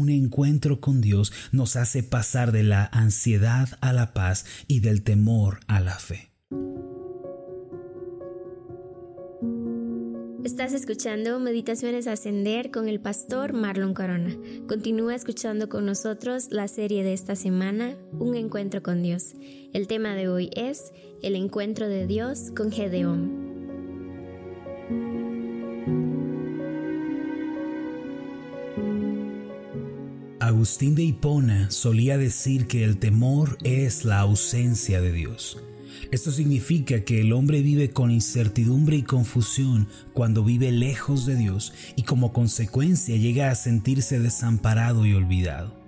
un encuentro con Dios nos hace pasar de la ansiedad a la paz y del temor a la fe. Estás escuchando Meditaciones Ascender con el pastor Marlon Corona. Continúa escuchando con nosotros la serie de esta semana, Un encuentro con Dios. El tema de hoy es El encuentro de Dios con Gedeón. Agustín de Hipona solía decir que el temor es la ausencia de Dios. Esto significa que el hombre vive con incertidumbre y confusión cuando vive lejos de Dios y como consecuencia llega a sentirse desamparado y olvidado.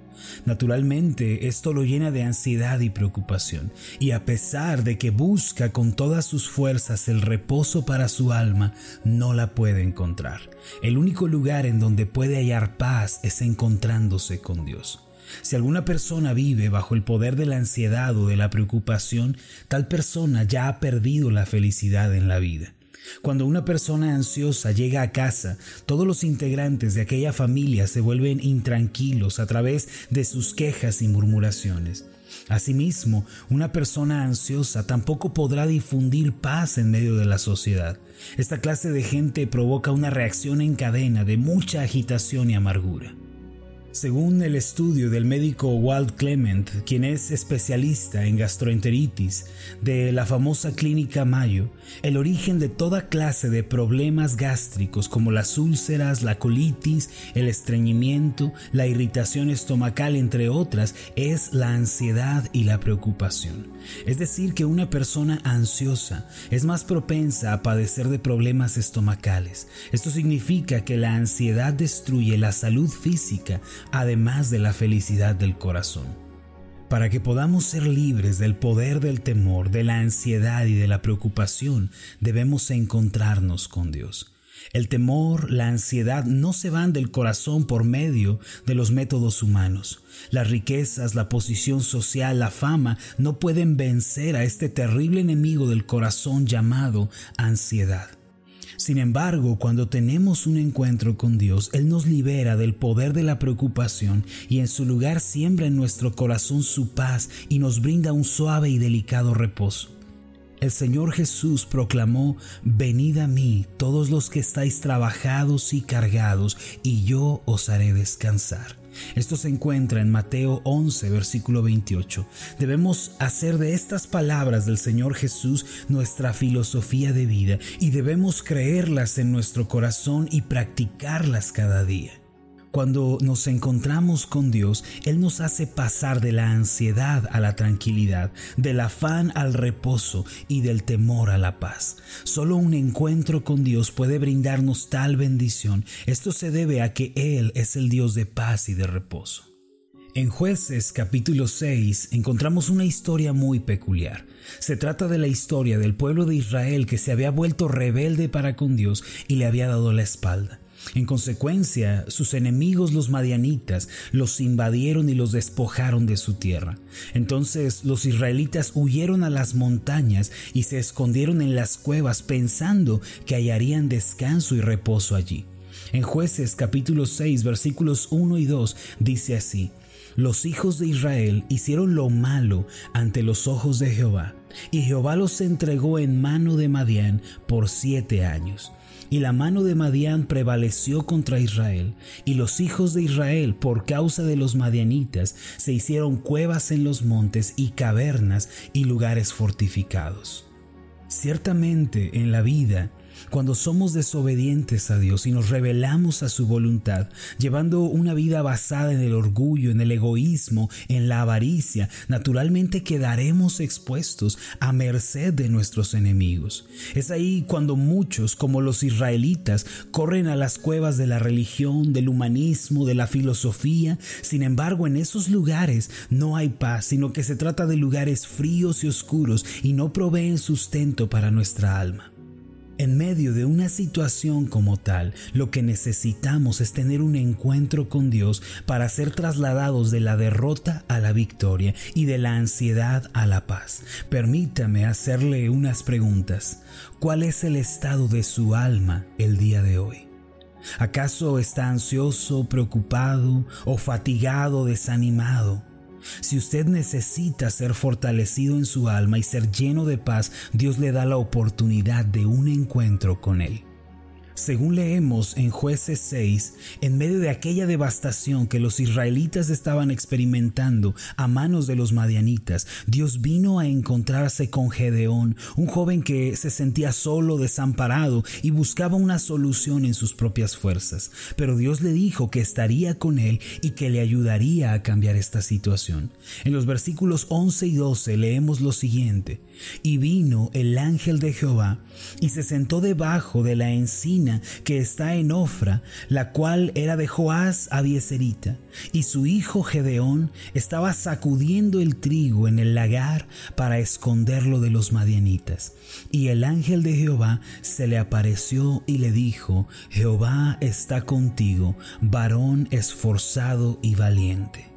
Naturalmente, esto lo llena de ansiedad y preocupación, y a pesar de que busca con todas sus fuerzas el reposo para su alma, no la puede encontrar. El único lugar en donde puede hallar paz es encontrándose con Dios. Si alguna persona vive bajo el poder de la ansiedad o de la preocupación, tal persona ya ha perdido la felicidad en la vida. Cuando una persona ansiosa llega a casa, todos los integrantes de aquella familia se vuelven intranquilos a través de sus quejas y murmuraciones. Asimismo, una persona ansiosa tampoco podrá difundir paz en medio de la sociedad. Esta clase de gente provoca una reacción en cadena de mucha agitación y amargura. Según el estudio del médico Walt Clement, quien es especialista en gastroenteritis de la famosa clínica Mayo, el origen de toda clase de problemas gástricos como las úlceras, la colitis, el estreñimiento, la irritación estomacal, entre otras, es la ansiedad y la preocupación. Es decir, que una persona ansiosa es más propensa a padecer de problemas estomacales. Esto significa que la ansiedad destruye la salud física, además de la felicidad del corazón. Para que podamos ser libres del poder del temor, de la ansiedad y de la preocupación, debemos encontrarnos con Dios. El temor, la ansiedad no se van del corazón por medio de los métodos humanos. Las riquezas, la posición social, la fama no pueden vencer a este terrible enemigo del corazón llamado ansiedad. Sin embargo, cuando tenemos un encuentro con Dios, Él nos libera del poder de la preocupación y en su lugar siembra en nuestro corazón su paz y nos brinda un suave y delicado reposo. El Señor Jesús proclamó, Venid a mí todos los que estáis trabajados y cargados, y yo os haré descansar. Esto se encuentra en Mateo 11, versículo 28. Debemos hacer de estas palabras del Señor Jesús nuestra filosofía de vida y debemos creerlas en nuestro corazón y practicarlas cada día. Cuando nos encontramos con Dios, Él nos hace pasar de la ansiedad a la tranquilidad, del afán al reposo y del temor a la paz. Solo un encuentro con Dios puede brindarnos tal bendición. Esto se debe a que Él es el Dios de paz y de reposo. En jueces capítulo 6 encontramos una historia muy peculiar. Se trata de la historia del pueblo de Israel que se había vuelto rebelde para con Dios y le había dado la espalda. En consecuencia, sus enemigos los madianitas los invadieron y los despojaron de su tierra. Entonces los israelitas huyeron a las montañas y se escondieron en las cuevas pensando que hallarían descanso y reposo allí. En jueces capítulo 6 versículos 1 y 2 dice así, los hijos de Israel hicieron lo malo ante los ojos de Jehová, y Jehová los entregó en mano de Madián por siete años. Y la mano de Madián prevaleció contra Israel, y los hijos de Israel, por causa de los madianitas, se hicieron cuevas en los montes y cavernas y lugares fortificados. Ciertamente en la vida cuando somos desobedientes a Dios y nos rebelamos a su voluntad, llevando una vida basada en el orgullo, en el egoísmo, en la avaricia, naturalmente quedaremos expuestos a merced de nuestros enemigos. Es ahí cuando muchos, como los israelitas, corren a las cuevas de la religión, del humanismo, de la filosofía. Sin embargo, en esos lugares no hay paz, sino que se trata de lugares fríos y oscuros y no proveen sustento para nuestra alma. En medio de una situación como tal, lo que necesitamos es tener un encuentro con Dios para ser trasladados de la derrota a la victoria y de la ansiedad a la paz. Permítame hacerle unas preguntas. ¿Cuál es el estado de su alma el día de hoy? ¿Acaso está ansioso, preocupado o fatigado, desanimado? Si usted necesita ser fortalecido en su alma y ser lleno de paz, Dios le da la oportunidad de un encuentro con Él. Según leemos en jueces 6, en medio de aquella devastación que los israelitas estaban experimentando a manos de los madianitas, Dios vino a encontrarse con Gedeón, un joven que se sentía solo, desamparado y buscaba una solución en sus propias fuerzas. Pero Dios le dijo que estaría con él y que le ayudaría a cambiar esta situación. En los versículos 11 y 12 leemos lo siguiente, y vino el ángel de Jehová y se sentó debajo de la encina que está en Ofra, la cual era de Joás Abieserita, y su hijo Gedeón estaba sacudiendo el trigo en el lagar para esconderlo de los madianitas. Y el ángel de Jehová se le apareció y le dijo, Jehová está contigo, varón esforzado y valiente.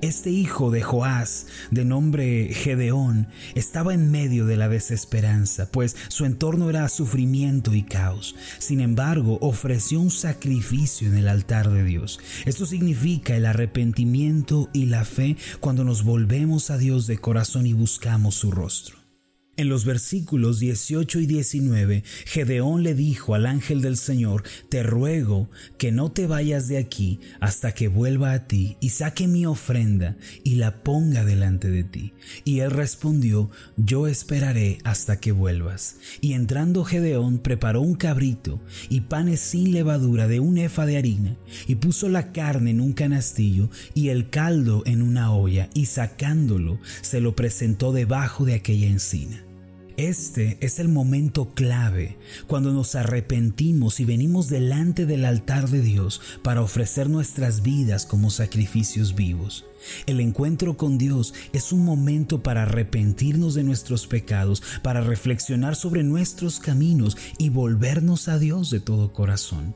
Este hijo de Joás, de nombre Gedeón, estaba en medio de la desesperanza, pues su entorno era sufrimiento y caos. Sin embargo, ofreció un sacrificio en el altar de Dios. Esto significa el arrepentimiento y la fe cuando nos volvemos a Dios de corazón y buscamos su rostro. En los versículos 18 y 19, Gedeón le dijo al ángel del Señor, Te ruego que no te vayas de aquí hasta que vuelva a ti y saque mi ofrenda y la ponga delante de ti. Y él respondió, Yo esperaré hasta que vuelvas. Y entrando Gedeón preparó un cabrito y panes sin levadura de un efa de harina, y puso la carne en un canastillo y el caldo en una olla, y sacándolo se lo presentó debajo de aquella encina. Este es el momento clave cuando nos arrepentimos y venimos delante del altar de Dios para ofrecer nuestras vidas como sacrificios vivos. El encuentro con Dios es un momento para arrepentirnos de nuestros pecados, para reflexionar sobre nuestros caminos y volvernos a Dios de todo corazón.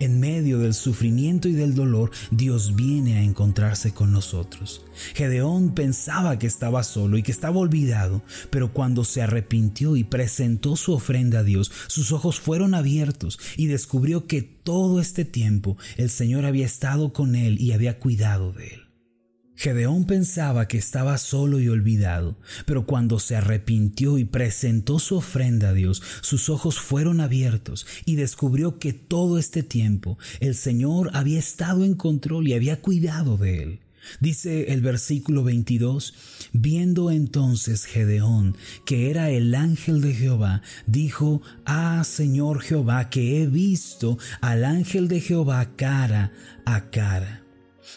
En medio del sufrimiento y del dolor, Dios viene a encontrarse con nosotros. Gedeón pensaba que estaba solo y que estaba olvidado, pero cuando se arrepintió y presentó su ofrenda a Dios, sus ojos fueron abiertos y descubrió que todo este tiempo el Señor había estado con él y había cuidado de él. Gedeón pensaba que estaba solo y olvidado, pero cuando se arrepintió y presentó su ofrenda a Dios, sus ojos fueron abiertos y descubrió que todo este tiempo el Señor había estado en control y había cuidado de él. Dice el versículo 22, viendo entonces Gedeón que era el ángel de Jehová, dijo, Ah Señor Jehová, que he visto al ángel de Jehová cara a cara.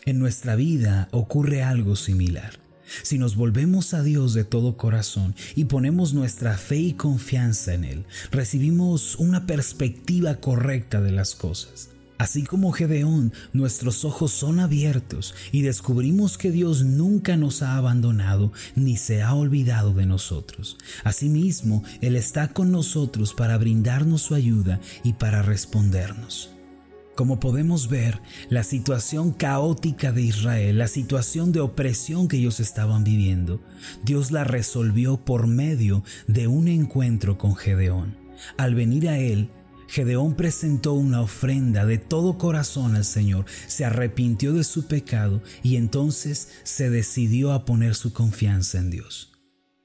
En nuestra vida ocurre algo similar. Si nos volvemos a Dios de todo corazón y ponemos nuestra fe y confianza en Él, recibimos una perspectiva correcta de las cosas. Así como Gedeón, nuestros ojos son abiertos y descubrimos que Dios nunca nos ha abandonado ni se ha olvidado de nosotros. Asimismo, Él está con nosotros para brindarnos su ayuda y para respondernos. Como podemos ver, la situación caótica de Israel, la situación de opresión que ellos estaban viviendo, Dios la resolvió por medio de un encuentro con Gedeón. Al venir a él, Gedeón presentó una ofrenda de todo corazón al Señor, se arrepintió de su pecado y entonces se decidió a poner su confianza en Dios.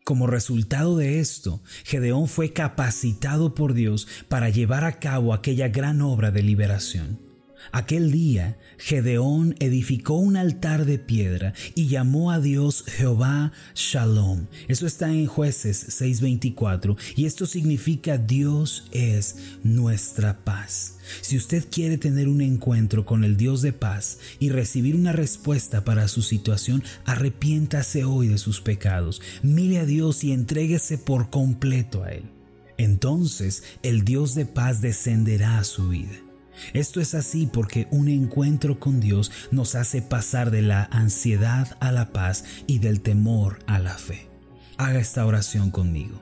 Como resultado de esto, Gedeón fue capacitado por Dios para llevar a cabo aquella gran obra de liberación. Aquel día, Gedeón edificó un altar de piedra y llamó a Dios Jehová Shalom. Eso está en jueces 6:24 y esto significa Dios es nuestra paz. Si usted quiere tener un encuentro con el Dios de paz y recibir una respuesta para su situación, arrepiéntase hoy de sus pecados, mire a Dios y entréguese por completo a Él. Entonces el Dios de paz descenderá a su vida. Esto es así porque un encuentro con Dios nos hace pasar de la ansiedad a la paz y del temor a la fe. Haga esta oración conmigo.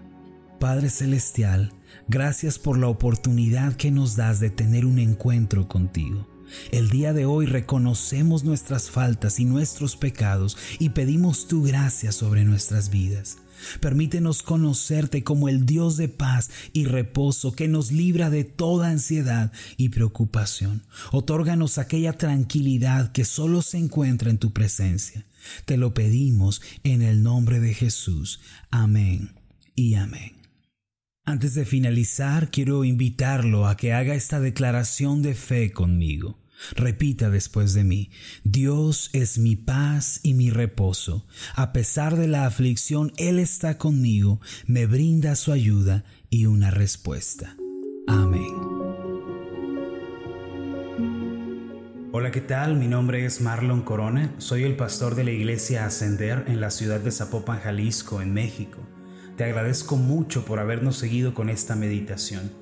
Padre Celestial, gracias por la oportunidad que nos das de tener un encuentro contigo. El día de hoy reconocemos nuestras faltas y nuestros pecados y pedimos tu gracia sobre nuestras vidas. Permítenos conocerte como el Dios de paz y reposo que nos libra de toda ansiedad y preocupación. Otórganos aquella tranquilidad que solo se encuentra en tu presencia. Te lo pedimos en el nombre de Jesús. Amén y amén. Antes de finalizar, quiero invitarlo a que haga esta declaración de fe conmigo. Repita después de mí, Dios es mi paz y mi reposo. A pesar de la aflicción, Él está conmigo, me brinda su ayuda y una respuesta. Amén. Hola, ¿qué tal? Mi nombre es Marlon Corona, soy el pastor de la iglesia Ascender en la ciudad de Zapopan, Jalisco, en México. Te agradezco mucho por habernos seguido con esta meditación.